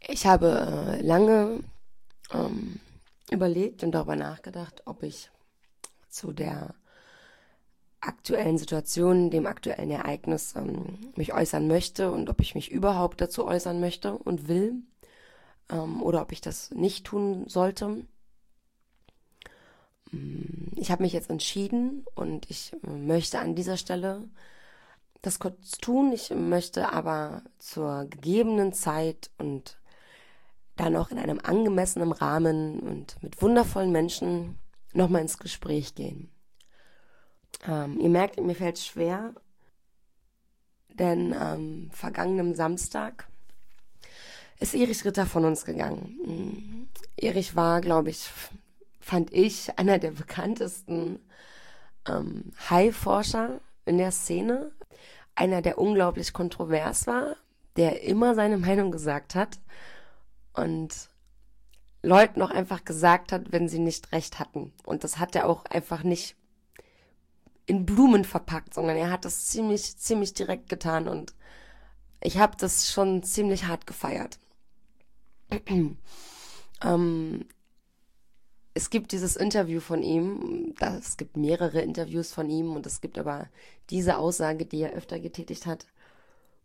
Ich habe äh, lange ähm, überlegt und darüber nachgedacht, ob ich zu der aktuellen Situation, dem aktuellen Ereignis ähm, mich äußern möchte und ob ich mich überhaupt dazu äußern möchte und will ähm, oder ob ich das nicht tun sollte. Mm, ich habe mich jetzt entschieden und ich äh, möchte an dieser Stelle das kurz tun. Ich möchte aber zur gegebenen Zeit und dann auch in einem angemessenen Rahmen und mit wundervollen Menschen nochmal ins Gespräch gehen. Ähm, ihr merkt, mir fällt es schwer, denn am vergangenen Samstag ist Erich Ritter von uns gegangen. Mhm. Erich war, glaube ich, fand ich, einer der bekanntesten ähm, High-Forscher in der Szene. Einer, der unglaublich kontrovers war, der immer seine Meinung gesagt hat und Leuten auch einfach gesagt hat, wenn sie nicht recht hatten. Und das hat er auch einfach nicht in Blumen verpackt, sondern er hat das ziemlich, ziemlich direkt getan und ich habe das schon ziemlich hart gefeiert. ähm, es gibt dieses Interview von ihm, es gibt mehrere Interviews von ihm und es gibt aber diese Aussage, die er öfter getätigt hat,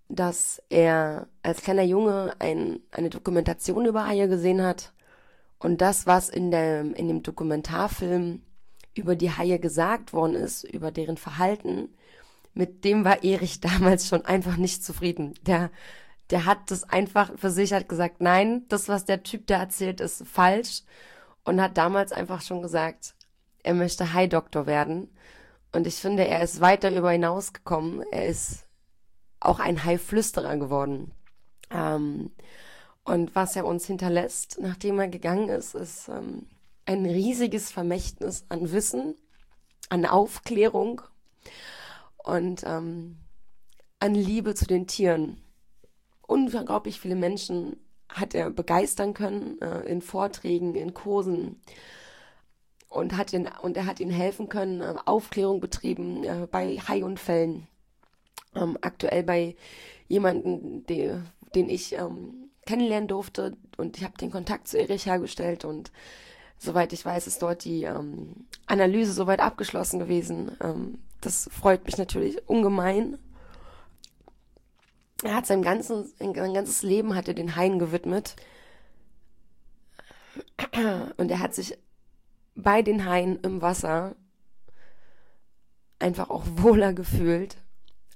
dass er als kleiner Junge ein, eine Dokumentation über Haie gesehen hat und das, was in, der, in dem Dokumentarfilm über die Haie gesagt worden ist, über deren Verhalten, mit dem war Erich damals schon einfach nicht zufrieden. Der, der hat das einfach für sich hat gesagt, nein, das, was der Typ da erzählt, ist falsch und hat damals einfach schon gesagt, er möchte Hai-Doktor werden. Und ich finde, er ist weiter über hinausgekommen. Er ist auch ein Hai-Flüsterer geworden. Ähm, und was er uns hinterlässt, nachdem er gegangen ist, ist ähm, ein riesiges Vermächtnis an Wissen, an Aufklärung und ähm, an Liebe zu den Tieren. Unglaublich viele Menschen hat er begeistern können äh, in Vorträgen, in Kursen und hat ihn, und er hat ihnen helfen können, äh, Aufklärung betrieben äh, bei Haiunfällen. Ähm, aktuell bei jemanden, die, den ich ähm, kennenlernen durfte und ich habe den Kontakt zu Erich hergestellt und soweit ich weiß, ist dort die ähm, Analyse soweit abgeschlossen gewesen. Ähm, das freut mich natürlich ungemein. Er hat sein ganzes, sein ganzes Leben hat er den Haien gewidmet. Und er hat sich bei den Haien im Wasser einfach auch wohler gefühlt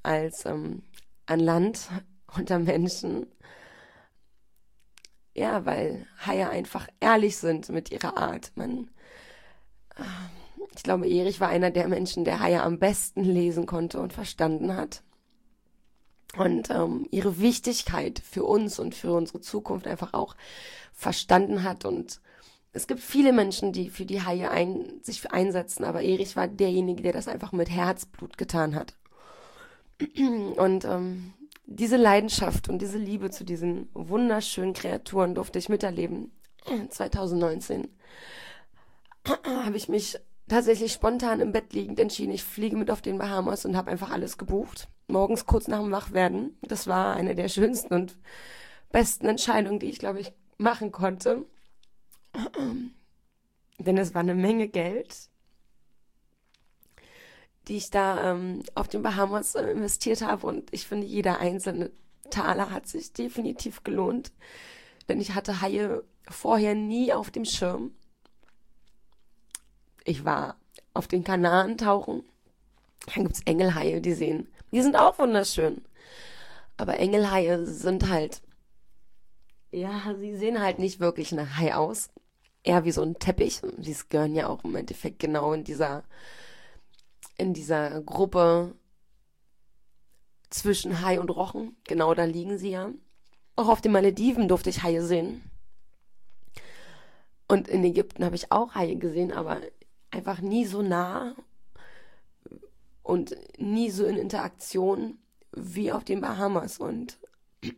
als ähm, an Land unter Menschen. Ja, weil Haie einfach ehrlich sind mit ihrer Art. Man, äh, ich glaube, Erich war einer der Menschen, der Haie am besten lesen konnte und verstanden hat. Und ähm, ihre Wichtigkeit für uns und für unsere Zukunft einfach auch verstanden hat. Und es gibt viele Menschen, die für die Haie ein, sich einsetzen, aber Erich war derjenige, der das einfach mit Herzblut getan hat. Und ähm, diese Leidenschaft und diese Liebe zu diesen wunderschönen Kreaturen durfte ich miterleben. 2019 habe ich mich tatsächlich spontan im Bett liegend entschieden, ich fliege mit auf den Bahamas und habe einfach alles gebucht. Morgens kurz nach dem Wachwerden. Das war eine der schönsten und besten Entscheidungen, die ich, glaube ich, machen konnte. Denn es war eine Menge Geld die ich da ähm, auf den Bahamas äh, investiert habe. Und ich finde, jeder einzelne Taler hat sich definitiv gelohnt. Denn ich hatte Haie vorher nie auf dem Schirm. Ich war auf den Kanaren tauchen. Da gibt's Engelhaie, die sehen. Die sind auch wunderschön. Aber Engelhaie sind halt, ja, sie sehen halt nicht wirklich nach Hai aus. Eher wie so ein Teppich. Sie gehören ja auch im Endeffekt genau in dieser in dieser Gruppe zwischen Hai und Rochen. Genau da liegen sie ja. Auch auf den Malediven durfte ich Haie sehen. Und in Ägypten habe ich auch Haie gesehen, aber einfach nie so nah und nie so in Interaktion wie auf den Bahamas. Und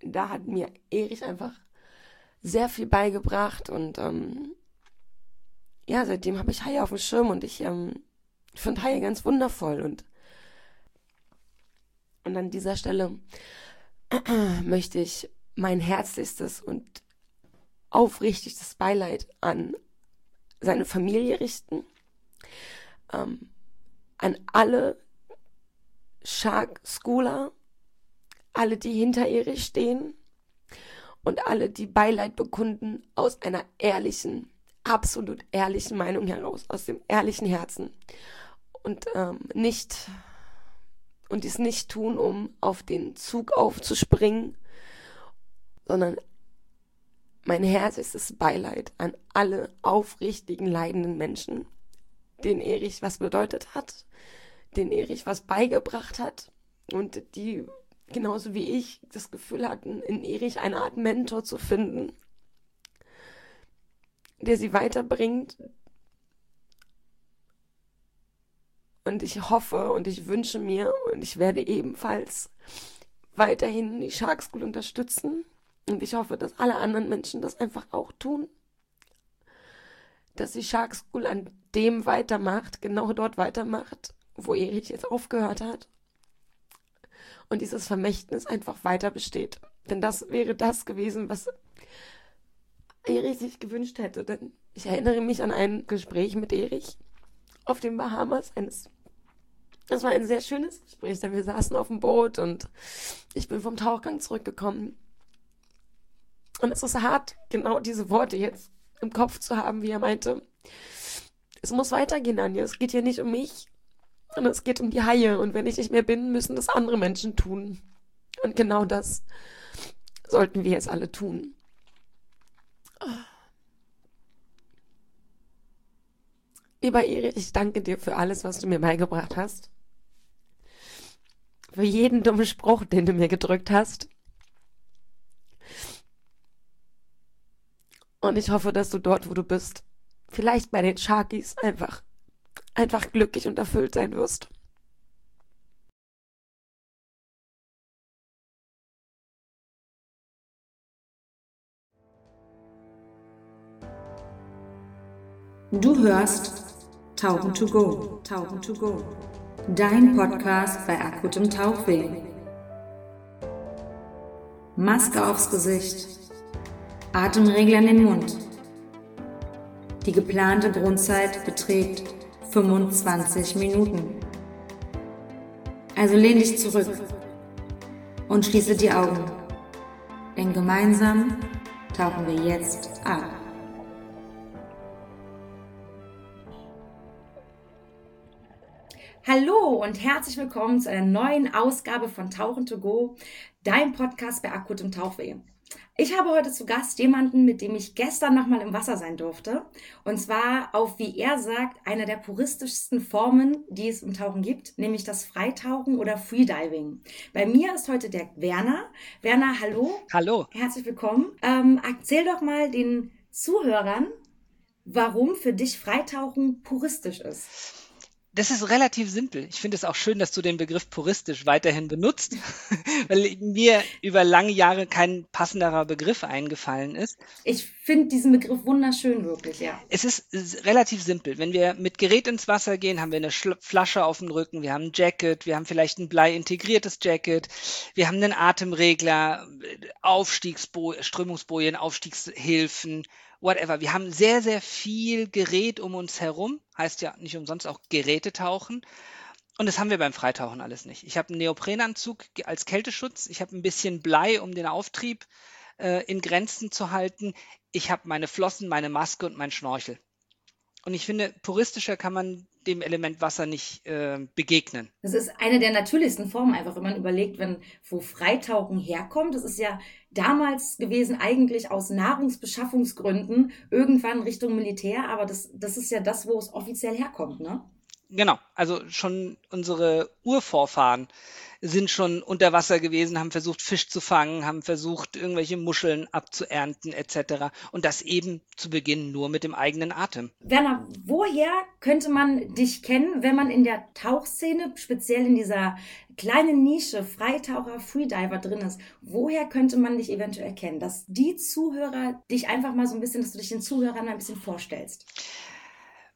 da hat mir Erich einfach sehr viel beigebracht und ähm, ja, seitdem habe ich Haie auf dem Schirm und ich ähm, finde Haie ganz wundervoll und Und an dieser Stelle möchte ich mein herzlichstes und aufrichtigstes Beileid an seine Familie richten, ähm, an alle Shark Schooler, alle, die hinter Erich stehen und alle, die Beileid bekunden aus einer ehrlichen, absolut ehrlichen Meinung heraus, aus dem ehrlichen Herzen. Und ähm, nicht und dies nicht tun, um auf den Zug aufzuspringen, sondern mein Herz ist das Beileid an alle aufrichtigen, leidenden Menschen, denen Erich was bedeutet hat, denen Erich was beigebracht hat und die genauso wie ich das Gefühl hatten, in Erich eine Art Mentor zu finden, der sie weiterbringt, Und ich hoffe und ich wünsche mir und ich werde ebenfalls weiterhin die Shark School unterstützen. Und ich hoffe, dass alle anderen Menschen das einfach auch tun. Dass die Shark School an dem weitermacht, genau dort weitermacht, wo Erich jetzt aufgehört hat. Und dieses Vermächtnis einfach weiter besteht. Denn das wäre das gewesen, was Erich sich gewünscht hätte. Denn ich erinnere mich an ein Gespräch mit Erich auf den Bahamas, eines das war ein sehr schönes Gespräch, denn wir saßen auf dem Boot und ich bin vom Tauchgang zurückgekommen. Und es ist hart, genau diese Worte jetzt im Kopf zu haben, wie er meinte. Es muss weitergehen, Anja. Es geht hier nicht um mich, sondern es geht um die Haie. Und wenn ich nicht mehr bin, müssen das andere Menschen tun. Und genau das sollten wir jetzt alle tun. Lieber Erich, ich danke dir für alles, was du mir beigebracht hast für jeden dummen Spruch, den du mir gedrückt hast. Und ich hoffe, dass du dort, wo du bist, vielleicht bei den Sharkies einfach, einfach glücklich und erfüllt sein wirst. Du hörst Tauchen to go, Tauchen to go dein Podcast bei akutem Tauchweh. Maske aufs Gesicht, Atemregler in den Mund. Die geplante Grundzeit beträgt 25 Minuten. Also lehn dich zurück und schließe die Augen, denn gemeinsam tauchen wir jetzt ab. Hallo und herzlich willkommen zu einer neuen Ausgabe von Tauchen to Go, dein Podcast bei akutem Tauchweh. Ich habe heute zu Gast jemanden, mit dem ich gestern nochmal im Wasser sein durfte. Und zwar auf, wie er sagt, einer der puristischsten Formen, die es im Tauchen gibt, nämlich das Freitauchen oder Freediving. Bei mir ist heute der Werner. Werner, hallo. Hallo. Herzlich willkommen. Ähm, erzähl doch mal den Zuhörern, warum für dich Freitauchen puristisch ist. Das ist relativ simpel. Ich finde es auch schön, dass du den Begriff puristisch weiterhin benutzt, weil mir über lange Jahre kein passenderer Begriff eingefallen ist. Ich finde diesen Begriff wunderschön, wirklich, ja. Es ist relativ simpel. Wenn wir mit Gerät ins Wasser gehen, haben wir eine Flasche auf dem Rücken, wir haben ein Jacket, wir haben vielleicht ein Blei-integriertes Jacket, wir haben einen Atemregler, Aufstiegsbo Strömungsbojen, Aufstiegshilfen, whatever. Wir haben sehr, sehr viel Gerät um uns herum. Heißt ja nicht umsonst auch Geräte tauchen. Und das haben wir beim Freitauchen alles nicht. Ich habe einen Neoprenanzug als Kälteschutz. Ich habe ein bisschen Blei, um den Auftrieb äh, in Grenzen zu halten. Ich habe meine Flossen, meine Maske und mein Schnorchel. Und ich finde, puristischer kann man dem Element Wasser nicht äh, begegnen. Das ist eine der natürlichsten Formen, einfach wenn man überlegt, wenn wo Freitauchen herkommt. Das ist ja damals gewesen eigentlich aus Nahrungsbeschaffungsgründen irgendwann Richtung Militär, aber das, das ist ja das, wo es offiziell herkommt, ne? Genau, also schon unsere Urvorfahren sind schon unter Wasser gewesen, haben versucht, Fisch zu fangen, haben versucht, irgendwelche Muscheln abzuernten etc. Und das eben zu Beginn nur mit dem eigenen Atem. Werner, woher könnte man dich kennen, wenn man in der Tauchszene, speziell in dieser kleinen Nische Freitaucher, Freediver drin ist? Woher könnte man dich eventuell kennen? Dass die Zuhörer dich einfach mal so ein bisschen, dass du dich den Zuhörern ein bisschen vorstellst.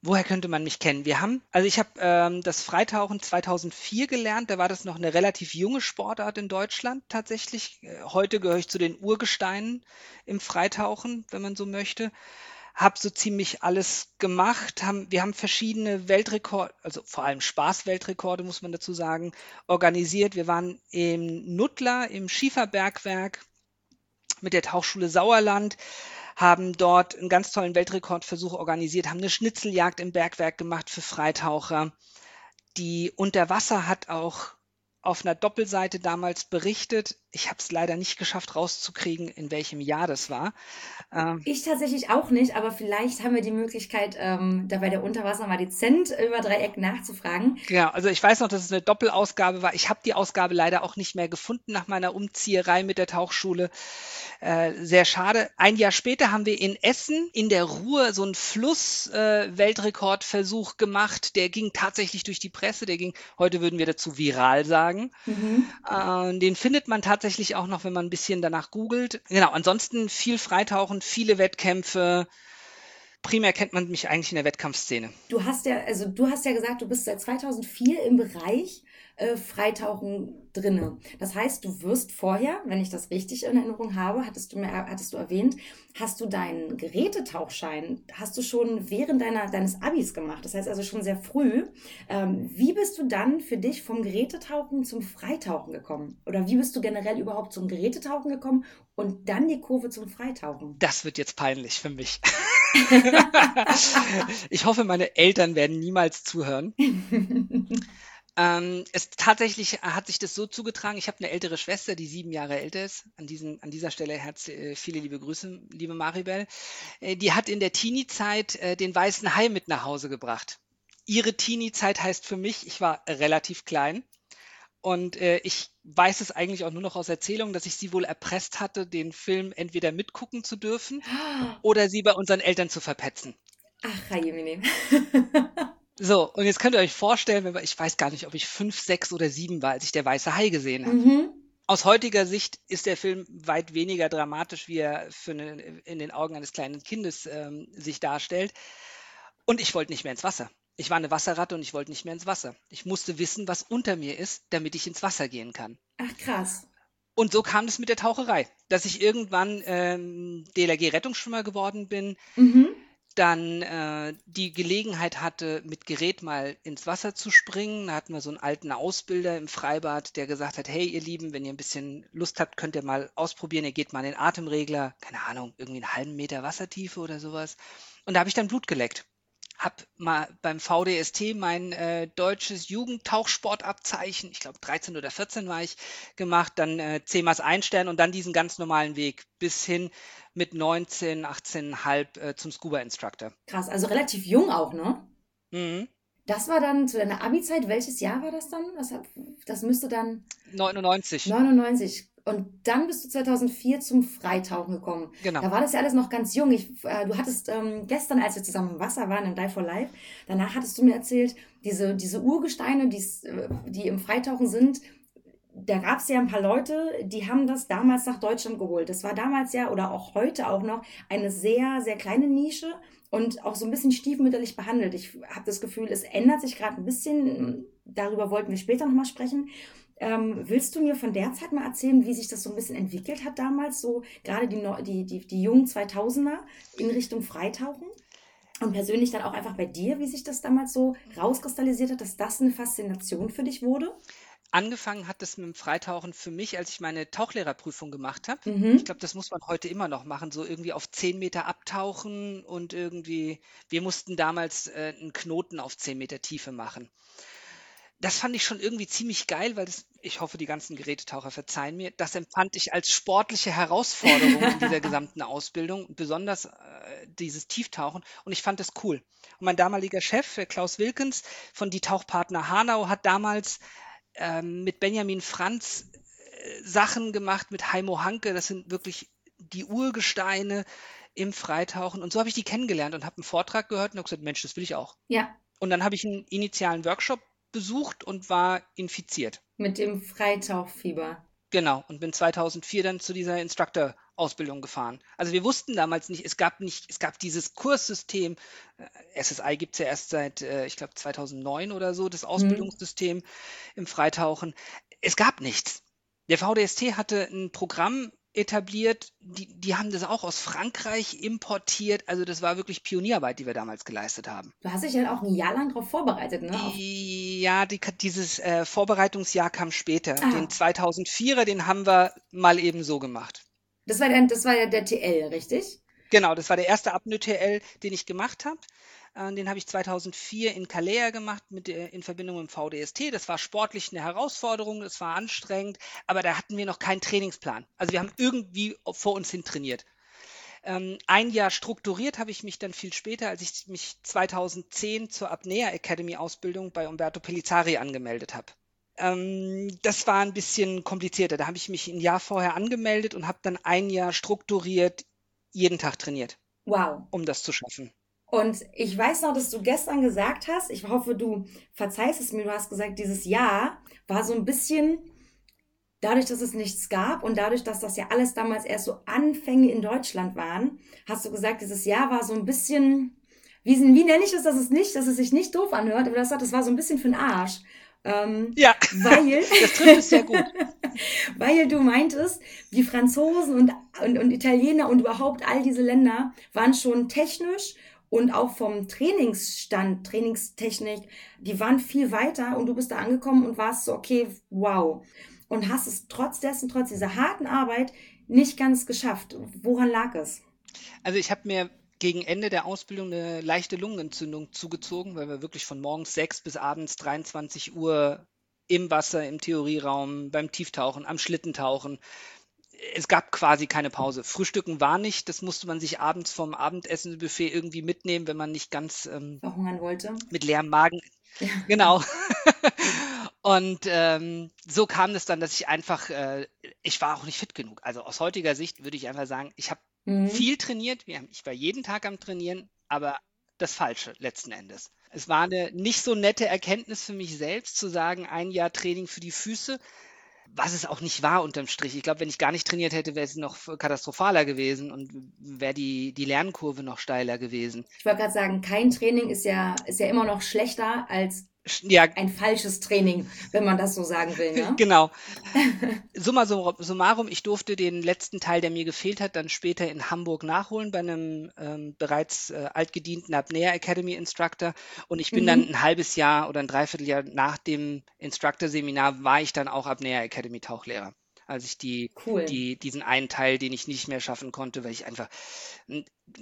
Woher könnte man mich kennen? Wir haben, also ich habe ähm, das Freitauchen 2004 gelernt. Da war das noch eine relativ junge Sportart in Deutschland tatsächlich. Äh, heute gehöre ich zu den Urgesteinen im Freitauchen, wenn man so möchte. Hab so ziemlich alles gemacht. Haben, wir haben verschiedene Weltrekorde, also vor allem Spaßweltrekorde, muss man dazu sagen, organisiert. Wir waren im Nuttler, im Schieferbergwerk mit der Tauchschule Sauerland haben dort einen ganz tollen Weltrekordversuch organisiert, haben eine Schnitzeljagd im Bergwerk gemacht für Freitaucher. Die Unterwasser hat auch auf einer Doppelseite damals berichtet. Ich habe es leider nicht geschafft rauszukriegen, in welchem Jahr das war. Ähm, ich tatsächlich auch nicht, aber vielleicht haben wir die Möglichkeit, ähm, da bei der Unterwasser mal dezent über Dreieck nachzufragen. Ja, also ich weiß noch, dass es eine Doppelausgabe war. Ich habe die Ausgabe leider auch nicht mehr gefunden nach meiner Umzieherei mit der Tauchschule. Äh, sehr schade. Ein Jahr später haben wir in Essen in der Ruhr so einen Fluss-Weltrekordversuch äh, gemacht. Der ging tatsächlich durch die Presse. Der ging, heute würden wir dazu viral sagen. Mhm. Äh, den findet man tatsächlich tatsächlich auch noch, wenn man ein bisschen danach googelt. Genau, ansonsten viel Freitauchen, viele Wettkämpfe. Primär kennt man mich eigentlich in der Wettkampfszene. Du hast ja, also du hast ja gesagt, du bist seit 2004 im Bereich äh, Freitauchen drinne. Das heißt, du wirst vorher, wenn ich das richtig in Erinnerung habe, hattest du mir, hattest du erwähnt, hast du deinen Gerätetauchschein, hast du schon während deiner, deines Abis gemacht. Das heißt also schon sehr früh. Ähm, wie bist du dann für dich vom Gerätetauchen zum Freitauchen gekommen? Oder wie bist du generell überhaupt zum Gerätetauchen gekommen und dann die Kurve zum Freitauchen? Das wird jetzt peinlich für mich. ich hoffe, meine Eltern werden niemals zuhören. Ähm, es tatsächlich hat sich das so zugetragen. Ich habe eine ältere Schwester, die sieben Jahre älter ist. An, diesen, an dieser Stelle herz, äh, viele liebe Grüße, liebe Maribel. Äh, die hat in der Teenie-Zeit äh, den weißen Hai mit nach Hause gebracht. Ihre Teenie-Zeit heißt für mich, ich war relativ klein. Und äh, ich weiß es eigentlich auch nur noch aus Erzählungen, dass ich sie wohl erpresst hatte, den Film entweder mitgucken zu dürfen oder sie bei unseren Eltern zu verpetzen. Ach, Jemine. So, und jetzt könnt ihr euch vorstellen, wenn wir, ich weiß gar nicht, ob ich fünf, sechs oder sieben war, als ich der weiße Hai gesehen habe. Mhm. Aus heutiger Sicht ist der Film weit weniger dramatisch, wie er für eine, in den Augen eines kleinen Kindes ähm, sich darstellt. Und ich wollte nicht mehr ins Wasser. Ich war eine Wasserratte und ich wollte nicht mehr ins Wasser. Ich musste wissen, was unter mir ist, damit ich ins Wasser gehen kann. Ach krass. Und so kam es mit der Taucherei, dass ich irgendwann ähm, DLRG-Rettungsschwimmer geworden bin. Mhm dann äh, die Gelegenheit hatte, mit Gerät mal ins Wasser zu springen. Da hatten wir so einen alten Ausbilder im Freibad, der gesagt hat, hey ihr Lieben, wenn ihr ein bisschen Lust habt, könnt ihr mal ausprobieren, ihr geht mal in den Atemregler, keine Ahnung, irgendwie einen halben Meter Wassertiefe oder sowas. Und da habe ich dann Blut geleckt habe mal beim VDST mein äh, deutsches Jugendtauchsportabzeichen, ich glaube 13 oder 14 war ich, gemacht, dann äh, 10 mal ein Stern und dann diesen ganz normalen Weg bis hin mit 19, 18,5 äh, zum Scuba Instructor. Krass, also relativ jung auch, ne? Mhm. Das war dann zu deiner Abi-Zeit. Welches Jahr war das dann? Das, das müsste dann. 99. 99. Und dann bist du 2004 zum Freitauchen gekommen. Genau. Da war das ja alles noch ganz jung. Ich, äh, du hattest ähm, gestern, als wir zusammen im Wasser waren, im Dive for Life, danach hattest du mir erzählt, diese, diese Urgesteine, äh, die im Freitauchen sind, da gab es ja ein paar Leute, die haben das damals nach Deutschland geholt. Das war damals ja oder auch heute auch noch eine sehr, sehr kleine Nische und auch so ein bisschen stiefmütterlich behandelt. Ich habe das Gefühl, es ändert sich gerade ein bisschen. Darüber wollten wir später nochmal sprechen. Ähm, willst du mir von der Zeit mal erzählen, wie sich das so ein bisschen entwickelt hat damals, so gerade die, die, die, die jungen 2000er in Richtung Freitauchen? Und persönlich dann auch einfach bei dir, wie sich das damals so rauskristallisiert hat, dass das eine Faszination für dich wurde? Angefangen hat es mit dem Freitauchen für mich, als ich meine Tauchlehrerprüfung gemacht habe. Mhm. Ich glaube, das muss man heute immer noch machen, so irgendwie auf 10 Meter abtauchen und irgendwie, wir mussten damals äh, einen Knoten auf 10 Meter Tiefe machen. Das fand ich schon irgendwie ziemlich geil, weil das, ich hoffe, die ganzen Gerätetaucher verzeihen mir, das empfand ich als sportliche Herausforderung in dieser gesamten Ausbildung, besonders äh, dieses Tieftauchen und ich fand das cool. Und mein damaliger Chef, Klaus Wilkens von Die Tauchpartner Hanau, hat damals ähm, mit Benjamin Franz äh, Sachen gemacht, mit Heimo Hanke, das sind wirklich die Urgesteine im Freitauchen. Und so habe ich die kennengelernt und habe einen Vortrag gehört und habe gesagt, Mensch, das will ich auch. Ja. Und dann habe ich einen initialen Workshop besucht und war infiziert. Mit dem Freitauchfieber. Genau, und bin 2004 dann zu dieser Instructor Ausbildung gefahren. Also wir wussten damals nicht, es gab nicht, es gab dieses Kurssystem, äh, SSI gibt es ja erst seit, äh, ich glaube, 2009 oder so, das mhm. Ausbildungssystem mhm. im Freitauchen. Es gab nichts. Der VDST hatte ein Programm etabliert, die, die haben das auch aus Frankreich importiert. Also das war wirklich Pionierarbeit, die wir damals geleistet haben. Du hast dich ja auch ein Jahr lang darauf vorbereitet, ne? Ja, die, dieses äh, Vorbereitungsjahr kam später. Ah. Den 2004er, den haben wir mal eben so gemacht. Das war, der, das war ja der TL, richtig? Genau, das war der erste Apnoe-TL, den ich gemacht habe. Äh, den habe ich 2004 in Calais gemacht mit, in Verbindung mit dem VDST. Das war sportlich eine Herausforderung, das war anstrengend, aber da hatten wir noch keinen Trainingsplan. Also wir haben irgendwie vor uns hin trainiert. Ähm, ein Jahr strukturiert habe ich mich dann viel später, als ich mich 2010 zur Apnea Academy Ausbildung bei Umberto Pellizzari angemeldet habe. Ähm, das war ein bisschen komplizierter. Da habe ich mich ein Jahr vorher angemeldet und habe dann ein Jahr strukturiert jeden Tag trainiert. Wow. Um das zu schaffen. Und ich weiß noch, dass du gestern gesagt hast, ich hoffe, du verzeihst es mir, du hast gesagt, dieses Jahr war so ein bisschen, dadurch, dass es nichts gab und dadurch, dass das ja alles damals erst so Anfänge in Deutschland waren, hast du gesagt, dieses Jahr war so ein bisschen, wie, wie nenne ich das, dass es nicht, dass es sich nicht doof anhört, aber das, das war so ein bisschen für den Arsch. Ähm, ja, weil, das trifft es sehr gut. weil du meintest, die Franzosen und, und, und Italiener und überhaupt all diese Länder waren schon technisch und auch vom Trainingsstand, Trainingstechnik, die waren viel weiter und du bist da angekommen und warst so, okay, wow. Und hast es trotz dessen, trotz dieser harten Arbeit nicht ganz geschafft. Woran lag es? Also ich habe mir gegen Ende der Ausbildung eine leichte Lungenentzündung zugezogen, weil wir wirklich von morgens 6 bis abends 23 Uhr im Wasser, im Theorieraum, beim Tieftauchen, am Schlittentauchen es gab quasi keine Pause. Frühstücken war nicht, das musste man sich abends vom Abendessenbuffet irgendwie mitnehmen, wenn man nicht ganz ähm, verhungern wollte. Mit leerem Magen. Ja. Genau. Und ähm, so kam es dann, dass ich einfach, äh, ich war auch nicht fit genug. Also aus heutiger Sicht würde ich einfach sagen, ich habe mhm. viel trainiert, ich war jeden Tag am Trainieren, aber das Falsche letzten Endes. Es war eine nicht so nette Erkenntnis für mich selbst zu sagen, ein Jahr Training für die Füße was es auch nicht war unterm Strich. Ich glaube, wenn ich gar nicht trainiert hätte, wäre es noch katastrophaler gewesen und wäre die, die Lernkurve noch steiler gewesen. Ich wollte gerade sagen, kein Training ist ja, ist ja immer noch schlechter als ja. ein falsches Training, wenn man das so sagen will. Ne? genau. Summa summarum, ich durfte den letzten Teil, der mir gefehlt hat, dann später in Hamburg nachholen bei einem ähm, bereits äh, altgedienten Apnea Academy Instructor. Und ich bin mhm. dann ein halbes Jahr oder ein Dreivierteljahr nach dem Instructor-Seminar war ich dann auch Apnea Academy Tauchlehrer als ich die, cool. die, diesen einen Teil, den ich nicht mehr schaffen konnte, weil ich einfach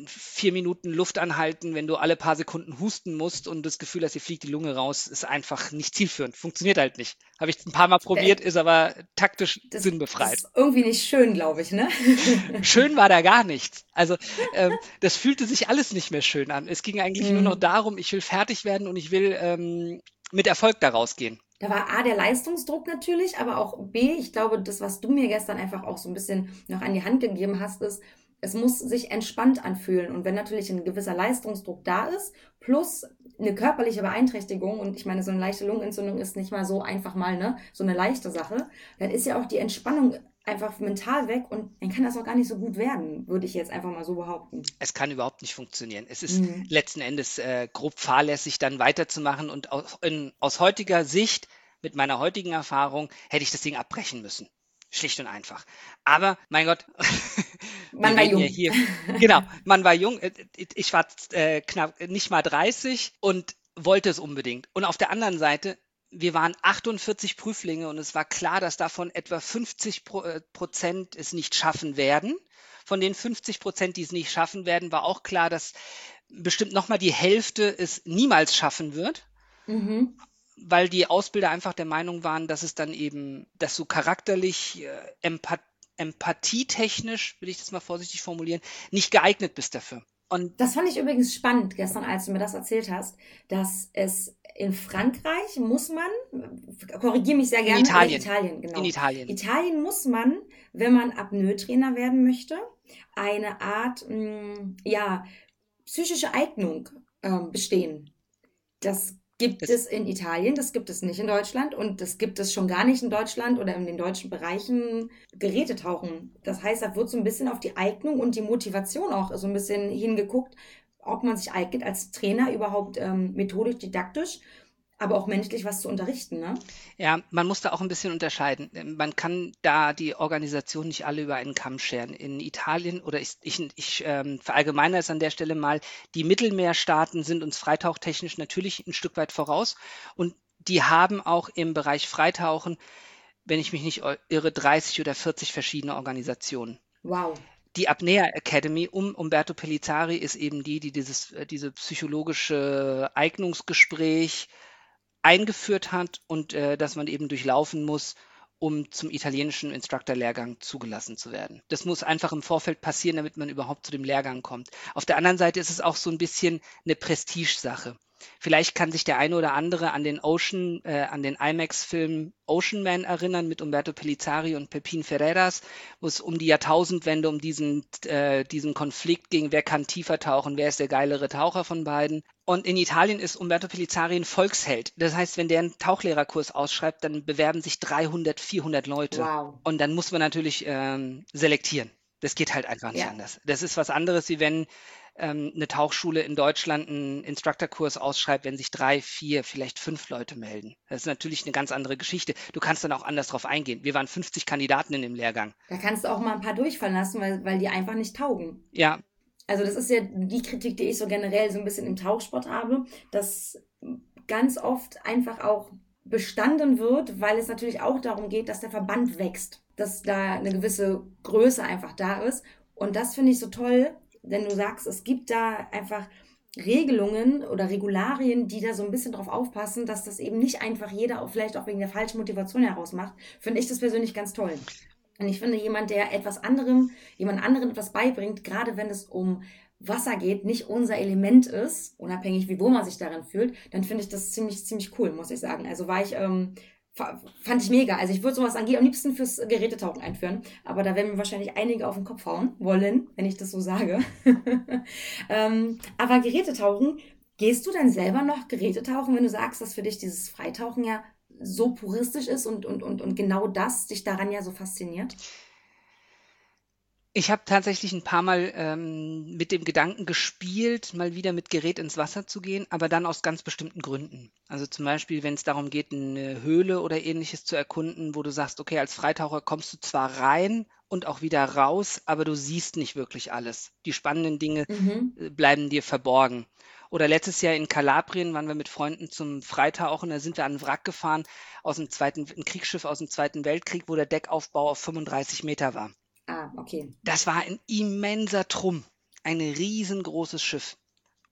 vier Minuten Luft anhalten, wenn du alle paar Sekunden husten musst und das Gefühl hast, dir fliegt die Lunge raus, ist einfach nicht zielführend. Funktioniert halt nicht. Habe ich ein paar Mal probiert, äh, ist aber taktisch das, sinnbefreit. Das ist irgendwie nicht schön, glaube ich, ne? schön war da gar nichts. Also ähm, das fühlte sich alles nicht mehr schön an. Es ging eigentlich mhm. nur noch darum, ich will fertig werden und ich will ähm, mit Erfolg daraus gehen. Da war A, der Leistungsdruck natürlich, aber auch B, ich glaube, das, was du mir gestern einfach auch so ein bisschen noch an die Hand gegeben hast, ist, es muss sich entspannt anfühlen. Und wenn natürlich ein gewisser Leistungsdruck da ist, plus eine körperliche Beeinträchtigung, und ich meine, so eine leichte Lungenentzündung ist nicht mal so einfach mal, ne, so eine leichte Sache, dann ist ja auch die Entspannung einfach mental weg und dann kann das auch gar nicht so gut werden, würde ich jetzt einfach mal so behaupten. Es kann überhaupt nicht funktionieren. Es ist mhm. letzten Endes äh, grob fahrlässig, dann weiterzumachen und aus, in, aus heutiger Sicht, mit meiner heutigen Erfahrung, hätte ich das Ding abbrechen müssen. Schlicht und einfach. Aber, mein Gott, man war jung. Hier, genau, man war jung. Äh, ich war äh, knapp nicht mal 30 und wollte es unbedingt. Und auf der anderen Seite wir waren 48 Prüflinge und es war klar, dass davon etwa 50 äh, Prozent es nicht schaffen werden. Von den 50 Prozent, die es nicht schaffen werden, war auch klar, dass bestimmt nochmal die Hälfte es niemals schaffen wird. Mhm. Weil die Ausbilder einfach der Meinung waren, dass es dann eben, dass du charakterlich, äh, empath empathietechnisch, will ich das mal vorsichtig formulieren, nicht geeignet bist dafür. Und das fand ich übrigens spannend gestern, als du mir das erzählt hast, dass es in Frankreich muss man, korrigiere mich sehr gerne, in Italien. Italien, genau. In Italien. Italien muss man, wenn man Apnoe-Trainer werden möchte, eine Art, mh, mm, ja, psychische Eignung äh, bestehen. Das gibt das, es in Italien, das gibt es nicht in Deutschland und das gibt es schon gar nicht in Deutschland oder in den deutschen Bereichen Gerätetauchen. Das heißt, da wird so ein bisschen auf die Eignung und die Motivation auch so ein bisschen hingeguckt, ob man sich eignet als Trainer überhaupt ähm, methodisch, didaktisch aber auch menschlich was zu unterrichten. Ne? Ja, man muss da auch ein bisschen unterscheiden. Man kann da die Organisation nicht alle über einen Kamm scheren. In Italien oder ich, ich, ich ähm, verallgemeine es an der Stelle mal, die Mittelmeerstaaten sind uns freitauchtechnisch natürlich ein Stück weit voraus und die haben auch im Bereich Freitauchen, wenn ich mich nicht irre, 30 oder 40 verschiedene Organisationen. Wow die Apnea Academy um Umberto Pellizzari ist eben die, die dieses, äh, diese psychologische Eignungsgespräch eingeführt hat und äh, dass man eben durchlaufen muss, um zum italienischen Instructor-Lehrgang zugelassen zu werden. Das muss einfach im Vorfeld passieren, damit man überhaupt zu dem Lehrgang kommt. Auf der anderen Seite ist es auch so ein bisschen eine Prestigesache. Vielleicht kann sich der eine oder andere an den Ocean, äh, an den IMAX-Film Ocean Man erinnern mit Umberto Pellizzari und Pepin Ferreras, wo es um die Jahrtausendwende, um diesen, äh, diesen Konflikt ging, wer kann tiefer tauchen, wer ist der geilere Taucher von beiden. Und in Italien ist Umberto Pellizzari ein Volksheld. Das heißt, wenn der einen Tauchlehrerkurs ausschreibt, dann bewerben sich 300, 400 Leute. Wow. Und dann muss man natürlich ähm, selektieren. Das geht halt einfach nicht ja. anders. Das ist was anderes, wie wenn ähm, eine Tauchschule in Deutschland einen Instructor-Kurs ausschreibt, wenn sich drei, vier, vielleicht fünf Leute melden. Das ist natürlich eine ganz andere Geschichte. Du kannst dann auch anders drauf eingehen. Wir waren 50 Kandidaten in dem Lehrgang. Da kannst du auch mal ein paar durchfallen lassen, weil, weil die einfach nicht taugen. Ja. Also das ist ja die Kritik, die ich so generell so ein bisschen im Tauchsport habe, dass ganz oft einfach auch bestanden wird, weil es natürlich auch darum geht, dass der Verband wächst, dass da eine gewisse Größe einfach da ist. Und das finde ich so toll, denn du sagst, es gibt da einfach Regelungen oder Regularien, die da so ein bisschen drauf aufpassen, dass das eben nicht einfach jeder auch vielleicht auch wegen der falschen Motivation heraus macht, finde ich das persönlich ganz toll. Und ich finde, jemand, der etwas anderem, jemand anderen etwas beibringt, gerade wenn es um Wasser geht, nicht unser Element ist, unabhängig wie wo man sich darin fühlt, dann finde ich das ziemlich, ziemlich cool, muss ich sagen. Also war ich ähm, fand ich mega. Also ich würde sowas am liebsten fürs Gerätetauchen einführen, aber da werden mir wahrscheinlich einige auf den Kopf hauen wollen, wenn ich das so sage. ähm, aber Gerätetauchen, gehst du dann selber noch Gerätetauchen, wenn du sagst, dass für dich dieses Freitauchen ja so puristisch ist und, und, und, und genau das dich daran ja so fasziniert? Ich habe tatsächlich ein paar Mal ähm, mit dem Gedanken gespielt, mal wieder mit Gerät ins Wasser zu gehen, aber dann aus ganz bestimmten Gründen. Also zum Beispiel, wenn es darum geht, eine Höhle oder ähnliches zu erkunden, wo du sagst, okay, als Freitaucher kommst du zwar rein und auch wieder raus, aber du siehst nicht wirklich alles. Die spannenden Dinge Mhm. Äh, bleiben dir verborgen. Oder letztes Jahr in Kalabrien waren wir mit Freunden zum Freitauchen, da sind wir an einen Wrack gefahren aus dem zweiten, ein Kriegsschiff aus dem Zweiten Weltkrieg, wo der Deckaufbau auf 35 Meter war. Ah, okay. Das war ein immenser Trumm, ein riesengroßes Schiff.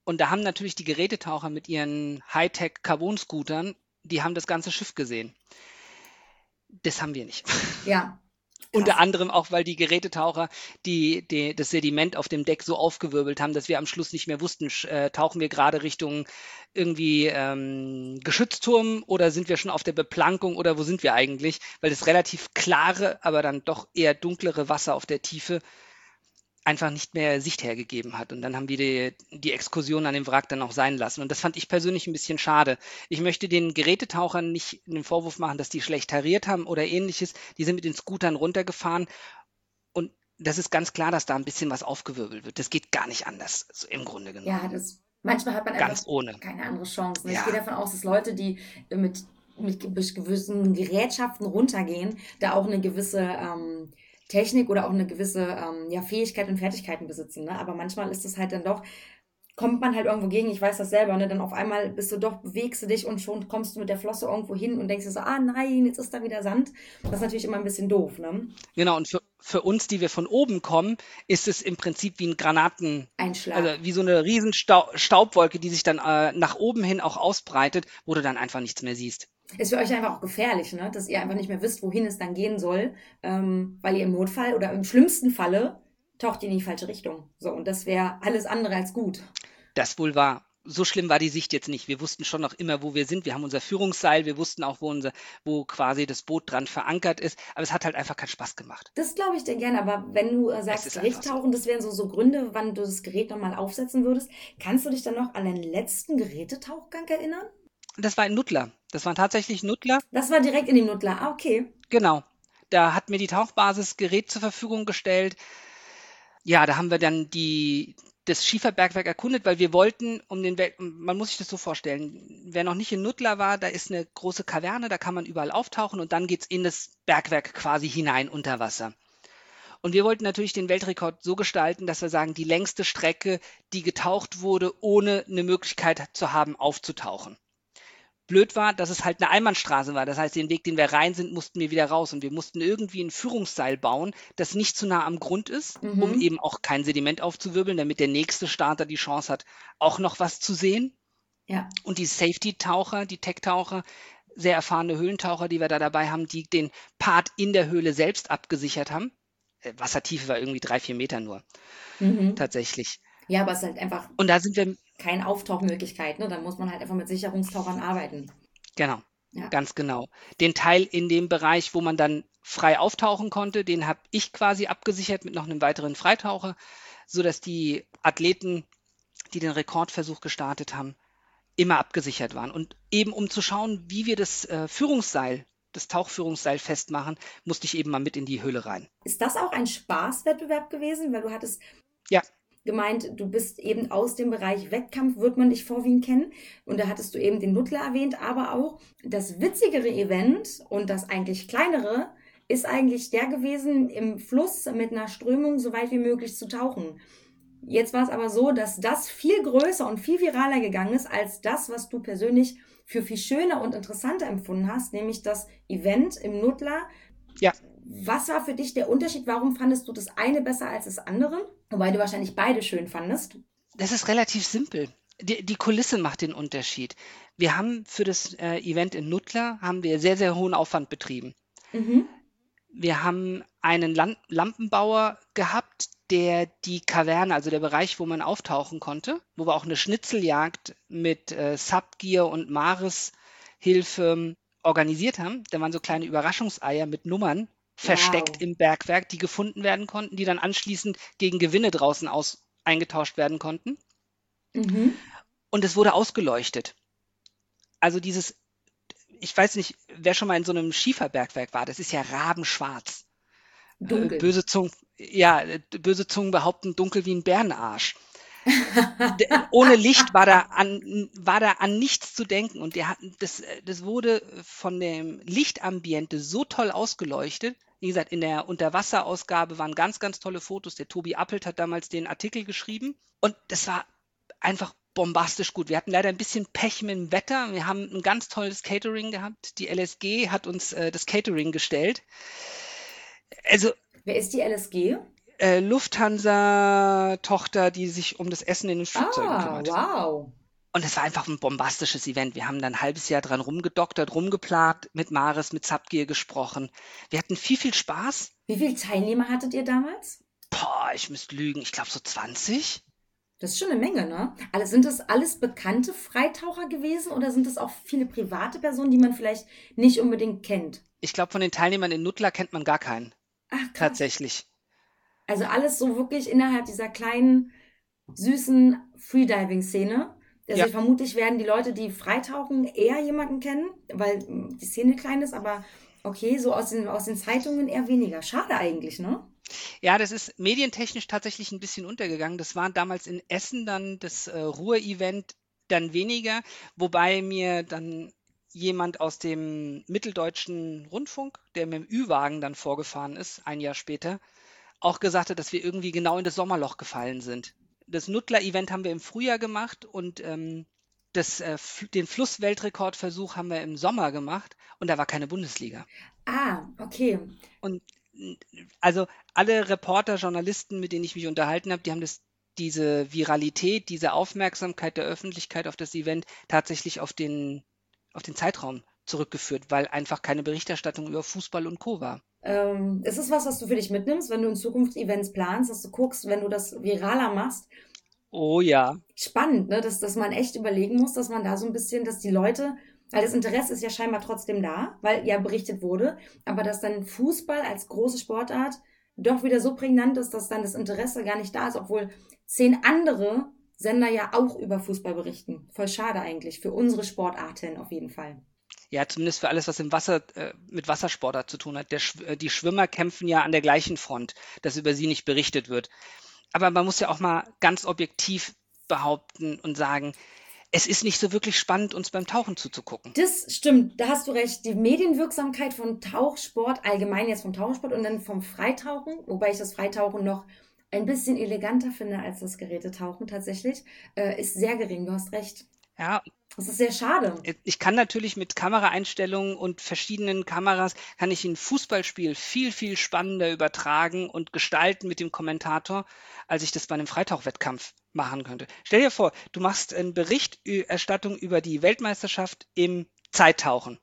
Und da haben natürlich die Gerätetaucher mit ihren Hightech-Carbon-Scootern, die haben das ganze Schiff gesehen. Das haben wir nicht. Ja, Unter anderem auch, weil die Gerätetaucher die, die, das Sediment auf dem Deck so aufgewirbelt haben, dass wir am Schluss nicht mehr wussten, äh, tauchen wir gerade Richtung irgendwie ähm, Geschützturm oder sind wir schon auf der Beplankung oder wo sind wir eigentlich? Weil das relativ klare, aber dann doch eher dunklere Wasser auf der Tiefe einfach nicht mehr Sicht hergegeben hat. Und dann haben wir die, die Exkursion an dem Wrack dann auch sein lassen. Und das fand ich persönlich ein bisschen schade. Ich möchte den Gerätetauchern nicht den Vorwurf machen, dass die schlecht tariert haben oder ähnliches. Die sind mit den Scootern runtergefahren. Und das ist ganz klar, dass da ein bisschen was aufgewirbelt wird. Das geht gar nicht anders, so im Grunde genommen. Ja, das, manchmal hat man ganz ohne. keine andere Chance. Ja. Ich gehe davon aus, dass Leute, die mit, mit gewissen Gerätschaften runtergehen, da auch eine gewisse... Ähm, Technik oder auch eine gewisse ähm, ja, Fähigkeit und Fertigkeiten besitzen. Ne? Aber manchmal ist es halt dann doch, kommt man halt irgendwo gegen, ich weiß das selber, ne? dann auf einmal bist du doch, bewegst du dich und schon kommst du mit der Flosse irgendwo hin und denkst dir so, ah nein, jetzt ist da wieder Sand. Das ist natürlich immer ein bisschen doof. Ne? Genau, und für, für uns, die wir von oben kommen, ist es im Prinzip wie ein Granaten, Einschlag. also wie so eine riesen Staubwolke, die sich dann äh, nach oben hin auch ausbreitet, wo du dann einfach nichts mehr siehst ist für euch einfach auch gefährlich, ne? dass ihr einfach nicht mehr wisst, wohin es dann gehen soll, ähm, weil ihr im Notfall oder im schlimmsten Falle taucht ihr in die falsche Richtung. So, und das wäre alles andere als gut. Das wohl war. So schlimm war die Sicht jetzt nicht. Wir wussten schon noch immer, wo wir sind. Wir haben unser Führungsseil, wir wussten auch, wo, unser, wo quasi das Boot dran verankert ist. Aber es hat halt einfach keinen Spaß gemacht. Das glaube ich dir gerne. Aber wenn du äh, sagst, Gerätetauchen, so. das wären so, so Gründe, wann du das Gerät nochmal aufsetzen würdest. Kannst du dich dann noch an den letzten Gerätetauchgang erinnern? Das war in Nuttler. Das war tatsächlich Nuttler. Das war direkt in dem Nuttler. Ah, okay. Genau. Da hat mir die Tauchbasis Gerät zur Verfügung gestellt. Ja, da haben wir dann die, das Schieferbergwerk erkundet, weil wir wollten um den Welt, man muss sich das so vorstellen, wer noch nicht in Nuttler war, da ist eine große Kaverne, da kann man überall auftauchen und dann geht es in das Bergwerk quasi hinein unter Wasser. Und wir wollten natürlich den Weltrekord so gestalten, dass wir sagen, die längste Strecke, die getaucht wurde, ohne eine Möglichkeit zu haben, aufzutauchen. Blöd war, dass es halt eine Einbahnstraße war. Das heißt, den Weg, den wir rein sind, mussten wir wieder raus. Und wir mussten irgendwie ein Führungsseil bauen, das nicht zu nah am Grund ist, mhm. um eben auch kein Sediment aufzuwirbeln, damit der nächste Starter die Chance hat, auch noch was zu sehen. Ja. Und die Safety-Taucher, die Tech-Taucher, sehr erfahrene Höhlentaucher, die wir da dabei haben, die den Part in der Höhle selbst abgesichert haben. Äh, Wassertiefe war irgendwie drei, vier Meter nur. Mhm. Tatsächlich. Ja, aber es ist halt einfach. Und da sind wir. Keine Auftauchmöglichkeit, ne? Dann muss man halt einfach mit Sicherungstauchern arbeiten. Genau. Ja. Ganz genau. Den Teil in dem Bereich, wo man dann frei auftauchen konnte, den habe ich quasi abgesichert mit noch einem weiteren Freitaucher, sodass die Athleten, die den Rekordversuch gestartet haben, immer abgesichert waren. Und eben um zu schauen, wie wir das äh, Führungsseil das Tauchführungsseil festmachen, musste ich eben mal mit in die Höhle rein. Ist das auch ein Spaßwettbewerb gewesen? Weil du hattest ja. Gemeint, du bist eben aus dem Bereich Wettkampf, wird man dich vorwiegend kennen. Und da hattest du eben den Nuttler erwähnt, aber auch das witzigere Event und das eigentlich kleinere ist eigentlich der gewesen, im Fluss mit einer Strömung so weit wie möglich zu tauchen. Jetzt war es aber so, dass das viel größer und viel viraler gegangen ist als das, was du persönlich für viel schöner und interessanter empfunden hast, nämlich das Event im Nutler. Ja. Was war für dich der Unterschied? Warum fandest du das eine besser als das andere? Wobei du wahrscheinlich beide schön fandest. Das ist relativ simpel. Die, die Kulisse macht den Unterschied. Wir haben für das äh, Event in Nutler haben wir sehr, sehr hohen Aufwand betrieben. Mhm. Wir haben einen Lampenbauer gehabt, der die Kaverne, also der Bereich, wo man auftauchen konnte, wo wir auch eine Schnitzeljagd mit äh, Subgear und Maris Hilfe organisiert haben. Da waren so kleine Überraschungseier mit Nummern versteckt wow. im Bergwerk, die gefunden werden konnten, die dann anschließend gegen Gewinne draußen aus eingetauscht werden konnten. Mhm. Und es wurde ausgeleuchtet. Also dieses, ich weiß nicht, wer schon mal in so einem Schieferbergwerk war, das ist ja rabenschwarz. Dunkel. Äh, böse Zungen, ja, böse Zungen behaupten dunkel wie ein Bärenarsch. Ohne Licht war da an, war da an nichts zu denken und der das, das wurde von dem Lichtambiente so toll ausgeleuchtet. Wie gesagt, in der Unterwasserausgabe waren ganz, ganz tolle Fotos. Der Tobi Appelt hat damals den Artikel geschrieben und das war einfach bombastisch gut. Wir hatten leider ein bisschen Pech mit dem Wetter. Wir haben ein ganz tolles Catering gehabt. Die LSG hat uns äh, das Catering gestellt. Also. Wer ist die LSG? Äh, Lufthansa-Tochter, die sich um das Essen in den Flugzeugen ah, kümmert. Wow. Und es war einfach ein bombastisches Event. Wir haben dann ein halbes Jahr dran rumgedoktert, rumgeplant, mit Maris, mit Subgear gesprochen. Wir hatten viel, viel Spaß. Wie viele Teilnehmer hattet ihr damals? Boah, ich müsste lügen. Ich glaube so 20. Das ist schon eine Menge, ne? Also sind das alles bekannte Freitaucher gewesen oder sind das auch viele private Personen, die man vielleicht nicht unbedingt kennt? Ich glaube, von den Teilnehmern in Nuttler kennt man gar keinen. Ach, krass. Tatsächlich. Also alles so wirklich innerhalb dieser kleinen, süßen Freediving-Szene. Also ja. vermutlich werden die Leute, die freitauchen, eher jemanden kennen, weil die Szene klein ist, aber okay, so aus den, aus den Zeitungen eher weniger. Schade eigentlich, ne? Ja, das ist medientechnisch tatsächlich ein bisschen untergegangen. Das war damals in Essen dann das äh, Ruhr-Event dann weniger, wobei mir dann jemand aus dem mitteldeutschen Rundfunk, der mit dem Ü-Wagen dann vorgefahren ist, ein Jahr später, auch gesagt hat, dass wir irgendwie genau in das Sommerloch gefallen sind. Das Nuttler-Event haben wir im Frühjahr gemacht und ähm, das, äh, den Flussweltrekordversuch haben wir im Sommer gemacht und da war keine Bundesliga. Ah, okay. Und also alle Reporter, Journalisten, mit denen ich mich unterhalten habe, die haben das, diese Viralität, diese Aufmerksamkeit der Öffentlichkeit auf das Event tatsächlich auf den, auf den Zeitraum zurückgeführt, weil einfach keine Berichterstattung über Fußball und Co. war. Ähm, ist es was, was du für dich mitnimmst, wenn du in Zukunft Events planst, dass du guckst, wenn du das viraler machst? Oh ja. Spannend, ne? dass, dass man echt überlegen muss, dass man da so ein bisschen, dass die Leute weil das Interesse ist ja scheinbar trotzdem da, weil ja berichtet wurde, aber dass dann Fußball als große Sportart doch wieder so prägnant ist, dass dann das Interesse gar nicht da ist, obwohl zehn andere Sender ja auch über Fußball berichten. Voll schade eigentlich für unsere Sportarten auf jeden Fall. Ja, zumindest für alles, was im Wasser äh, mit Wassersportart zu tun hat. Der, äh, die Schwimmer kämpfen ja an der gleichen Front, dass über sie nicht berichtet wird. Aber man muss ja auch mal ganz objektiv behaupten und sagen, es ist nicht so wirklich spannend, uns beim Tauchen zuzugucken. Das stimmt, da hast du recht. Die Medienwirksamkeit von Tauchsport, allgemein jetzt vom Tauchsport und dann vom Freitauchen, wobei ich das Freitauchen noch ein bisschen eleganter finde als das Gerätetauchen tatsächlich, äh, ist sehr gering. Du hast recht. Ja. Das ist sehr schade. Ich kann natürlich mit Kameraeinstellungen und verschiedenen Kameras, kann ich ein Fußballspiel viel, viel spannender übertragen und gestalten mit dem Kommentator, als ich das bei einem Freitauchwettkampf machen könnte. Stell dir vor, du machst eine Berichterstattung über die Weltmeisterschaft im Zeittauchen.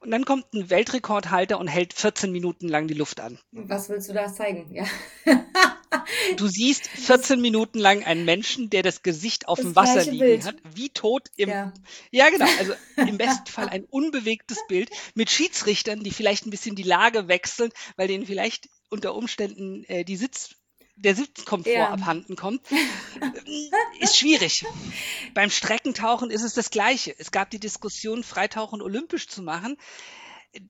Und dann kommt ein Weltrekordhalter und hält 14 Minuten lang die Luft an. Was willst du da zeigen? Ja. Du siehst 14 Minuten lang einen Menschen, der das Gesicht auf das dem Wasser liegen Bild. hat, wie tot im. Ja. ja, genau. Also im besten Fall ein unbewegtes Bild mit Schiedsrichtern, die vielleicht ein bisschen die Lage wechseln, weil denen vielleicht unter Umständen äh, die Sitz der Sitzkomfort ja. abhanden kommt, ist schwierig. Beim Streckentauchen ist es das Gleiche. Es gab die Diskussion, Freitauchen olympisch zu machen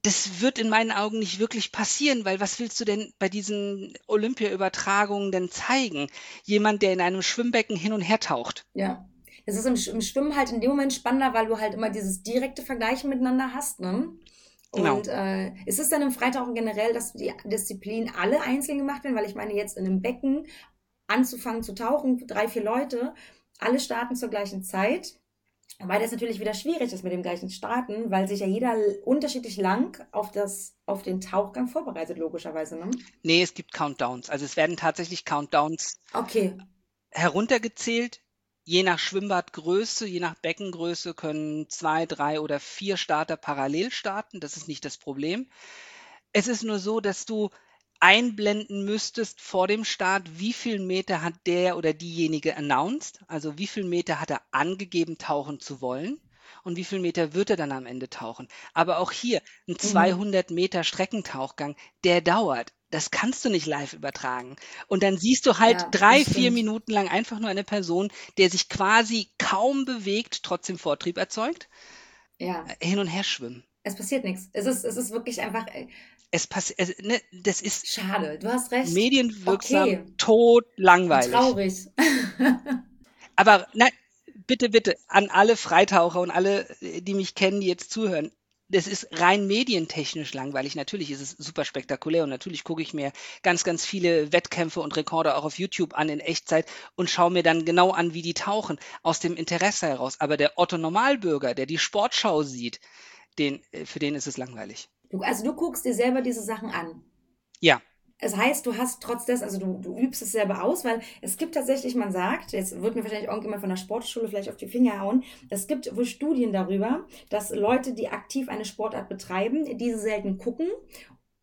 das wird in meinen Augen nicht wirklich passieren, weil was willst du denn bei diesen Olympia-Übertragungen denn zeigen? Jemand, der in einem Schwimmbecken hin und her taucht. Ja. Es ist im, im, Schwimmen halt in dem Moment spannender, weil du halt immer dieses direkte Vergleichen miteinander hast, ne? Genau. Und äh, ist es dann im Freitauchen generell, dass die Disziplinen alle einzeln gemacht werden? Weil ich meine, jetzt in einem Becken anzufangen zu tauchen, drei, vier Leute, alle starten zur gleichen Zeit weil das natürlich wieder schwierig ist mit dem gleichen Starten, weil sich ja jeder unterschiedlich lang auf, das, auf den Tauchgang vorbereitet, logischerweise. Ne? Nee, es gibt Countdowns. Also es werden tatsächlich Countdowns okay. heruntergezählt. Je nach Schwimmbadgröße, je nach Beckengröße können zwei, drei oder vier Starter parallel starten. Das ist nicht das Problem. Es ist nur so, dass du einblenden müsstest vor dem Start, wie viel Meter hat der oder diejenige announced, also wie viel Meter hat er angegeben, tauchen zu wollen und wie viel Meter wird er dann am Ende tauchen. Aber auch hier ein 200 mhm. Meter Streckentauchgang, der dauert. Das kannst du nicht live übertragen. Und dann siehst du halt ja, drei, vier Minuten lang einfach nur eine Person, der sich quasi kaum bewegt, trotzdem Vortrieb erzeugt, ja. hin und her schwimmen. Es passiert nichts. Es ist, es ist wirklich einfach, äh, es passiert, ne, das ist schade. Du hast recht. Medienwirksam, okay. tot, langweilig. Traurig. Aber nein, bitte, bitte an alle Freitaucher und alle, die mich kennen, die jetzt zuhören. Das ist rein medientechnisch langweilig. Natürlich ist es super spektakulär und natürlich gucke ich mir ganz, ganz viele Wettkämpfe und Rekorde auch auf YouTube an in Echtzeit und schaue mir dann genau an, wie die tauchen, aus dem Interesse heraus. Aber der Otto Normalbürger, der die Sportschau sieht, den, für den ist es langweilig. Du, also du guckst dir selber diese Sachen an. Ja. Es heißt, du hast trotz des, also du, du übst es selber aus, weil es gibt tatsächlich, man sagt, jetzt wird mir wahrscheinlich irgendjemand von der Sportschule vielleicht auf die Finger hauen, es gibt wohl Studien darüber, dass Leute, die aktiv eine Sportart betreiben, diese selten gucken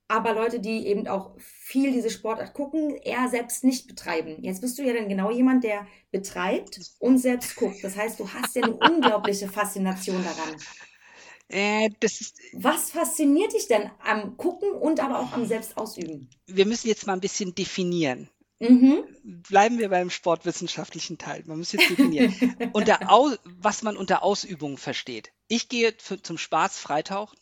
aber Leute, die eben auch viel diese Sportart gucken, eher selbst nicht betreiben. Jetzt bist du ja dann genau jemand, der betreibt und selbst guckt. Das heißt, du hast ja eine unglaubliche Faszination daran. Äh, Was fasziniert dich denn am Gucken und aber auch am Selbstausüben? Wir müssen jetzt mal ein bisschen definieren. Mhm. Bleiben wir beim sportwissenschaftlichen Teil. Man muss jetzt definieren, unter was man unter Ausübung versteht. Ich gehe für, zum Spaß freitauchen.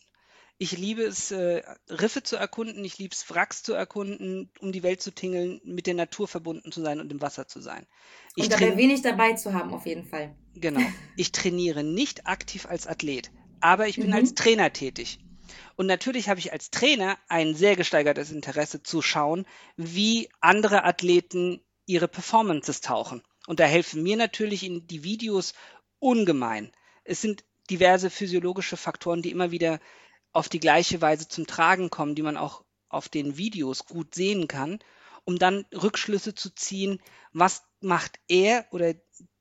Ich liebe es, äh, Riffe zu erkunden. Ich liebe es, Wracks zu erkunden, um die Welt zu tingeln, mit der Natur verbunden zu sein und im Wasser zu sein. Ich und dabei wenig dabei zu haben, auf jeden Fall. Genau. Ich trainiere nicht aktiv als Athlet aber ich bin mhm. als Trainer tätig. Und natürlich habe ich als Trainer ein sehr gesteigertes Interesse zu schauen, wie andere Athleten ihre Performances tauchen. Und da helfen mir natürlich in die Videos ungemein. Es sind diverse physiologische Faktoren, die immer wieder auf die gleiche Weise zum Tragen kommen, die man auch auf den Videos gut sehen kann, um dann Rückschlüsse zu ziehen, was macht er oder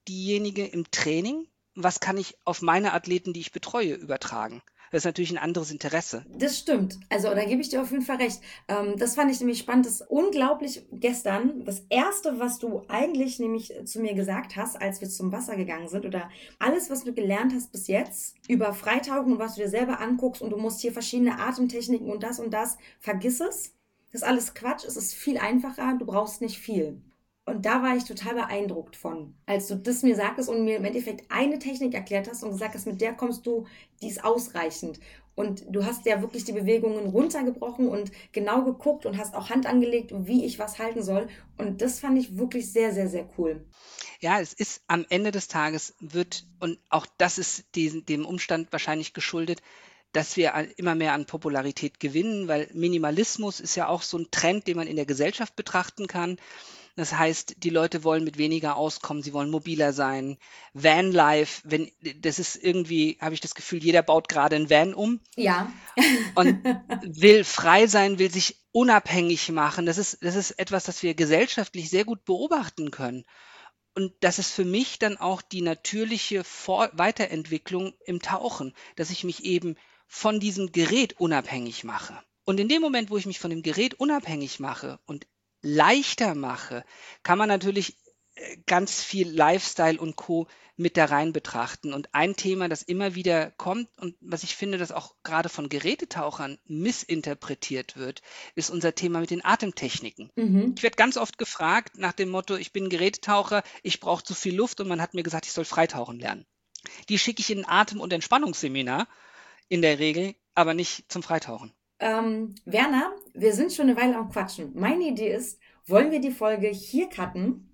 diejenige im Training, was kann ich auf meine Athleten, die ich betreue, übertragen? Das ist natürlich ein anderes Interesse. Das stimmt. Also da gebe ich dir auf jeden Fall recht. Ähm, das fand ich nämlich spannend. Das ist unglaublich gestern. Das Erste, was du eigentlich nämlich zu mir gesagt hast, als wir zum Wasser gegangen sind, oder alles, was du gelernt hast bis jetzt über Freitauchen und was du dir selber anguckst und du musst hier verschiedene Atemtechniken und das und das, vergiss es. Das ist alles Quatsch. Es ist viel einfacher. Du brauchst nicht viel. Und da war ich total beeindruckt von, als du das mir sagtest und mir im Endeffekt eine Technik erklärt hast und gesagt hast, mit der kommst du, die ist ausreichend. Und du hast ja wirklich die Bewegungen runtergebrochen und genau geguckt und hast auch Hand angelegt, wie ich was halten soll. Und das fand ich wirklich sehr, sehr, sehr cool. Ja, es ist am Ende des Tages wird, und auch das ist diesen, dem Umstand wahrscheinlich geschuldet, dass wir immer mehr an Popularität gewinnen, weil Minimalismus ist ja auch so ein Trend, den man in der Gesellschaft betrachten kann. Das heißt, die Leute wollen mit weniger auskommen, sie wollen mobiler sein. Vanlife, wenn das ist irgendwie, habe ich das Gefühl, jeder baut gerade ein Van um. Ja. und will frei sein, will sich unabhängig machen. Das ist, das ist etwas, das wir gesellschaftlich sehr gut beobachten können. Und das ist für mich dann auch die natürliche Vor Weiterentwicklung im Tauchen, dass ich mich eben von diesem Gerät unabhängig mache. Und in dem Moment, wo ich mich von dem Gerät unabhängig mache und leichter mache, kann man natürlich äh, ganz viel Lifestyle und Co. mit da rein betrachten. Und ein Thema, das immer wieder kommt und was ich finde, das auch gerade von Gerätetauchern missinterpretiert wird, ist unser Thema mit den Atemtechniken. Mhm. Ich werde ganz oft gefragt nach dem Motto, ich bin Gerätetaucher, ich brauche zu viel Luft und man hat mir gesagt, ich soll freitauchen lernen. Die schicke ich in ein Atem- und Entspannungsseminar in der Regel, aber nicht zum Freitauchen. Ähm, Werner, wir sind schon eine Weile am Quatschen. Meine Idee ist, wollen wir die Folge hier cutten?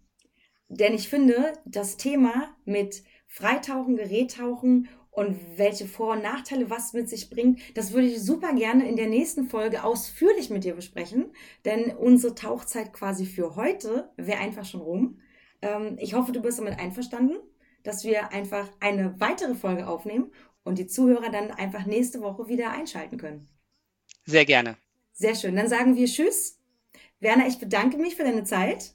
Denn ich finde, das Thema mit Freitauchen, Gerättauchen und welche Vor- und Nachteile was mit sich bringt, das würde ich super gerne in der nächsten Folge ausführlich mit dir besprechen. Denn unsere Tauchzeit quasi für heute wäre einfach schon rum. Ähm, ich hoffe, du bist damit einverstanden, dass wir einfach eine weitere Folge aufnehmen und die Zuhörer dann einfach nächste Woche wieder einschalten können. Sehr gerne. Sehr schön. Dann sagen wir Tschüss. Werner, ich bedanke mich für deine Zeit.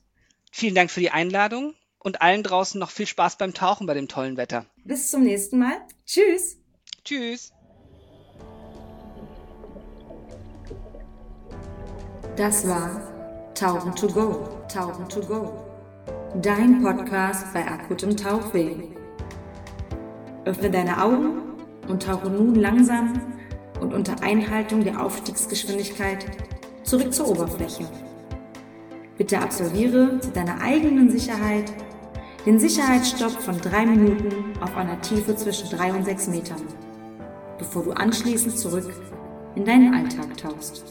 Vielen Dank für die Einladung und allen draußen noch viel Spaß beim Tauchen bei dem tollen Wetter. Bis zum nächsten Mal. Tschüss. Tschüss. Das war Tauchen to go, Tauchen to go. Dein Podcast bei akutem Tauchweh. Öffne deine Augen und tauche nun langsam und unter Einhaltung der Aufstiegsgeschwindigkeit zurück zur Oberfläche. Bitte absolviere zu deiner eigenen Sicherheit den Sicherheitsstopp von drei Minuten auf einer Tiefe zwischen drei und sechs Metern, bevor du anschließend zurück in deinen Alltag tauchst.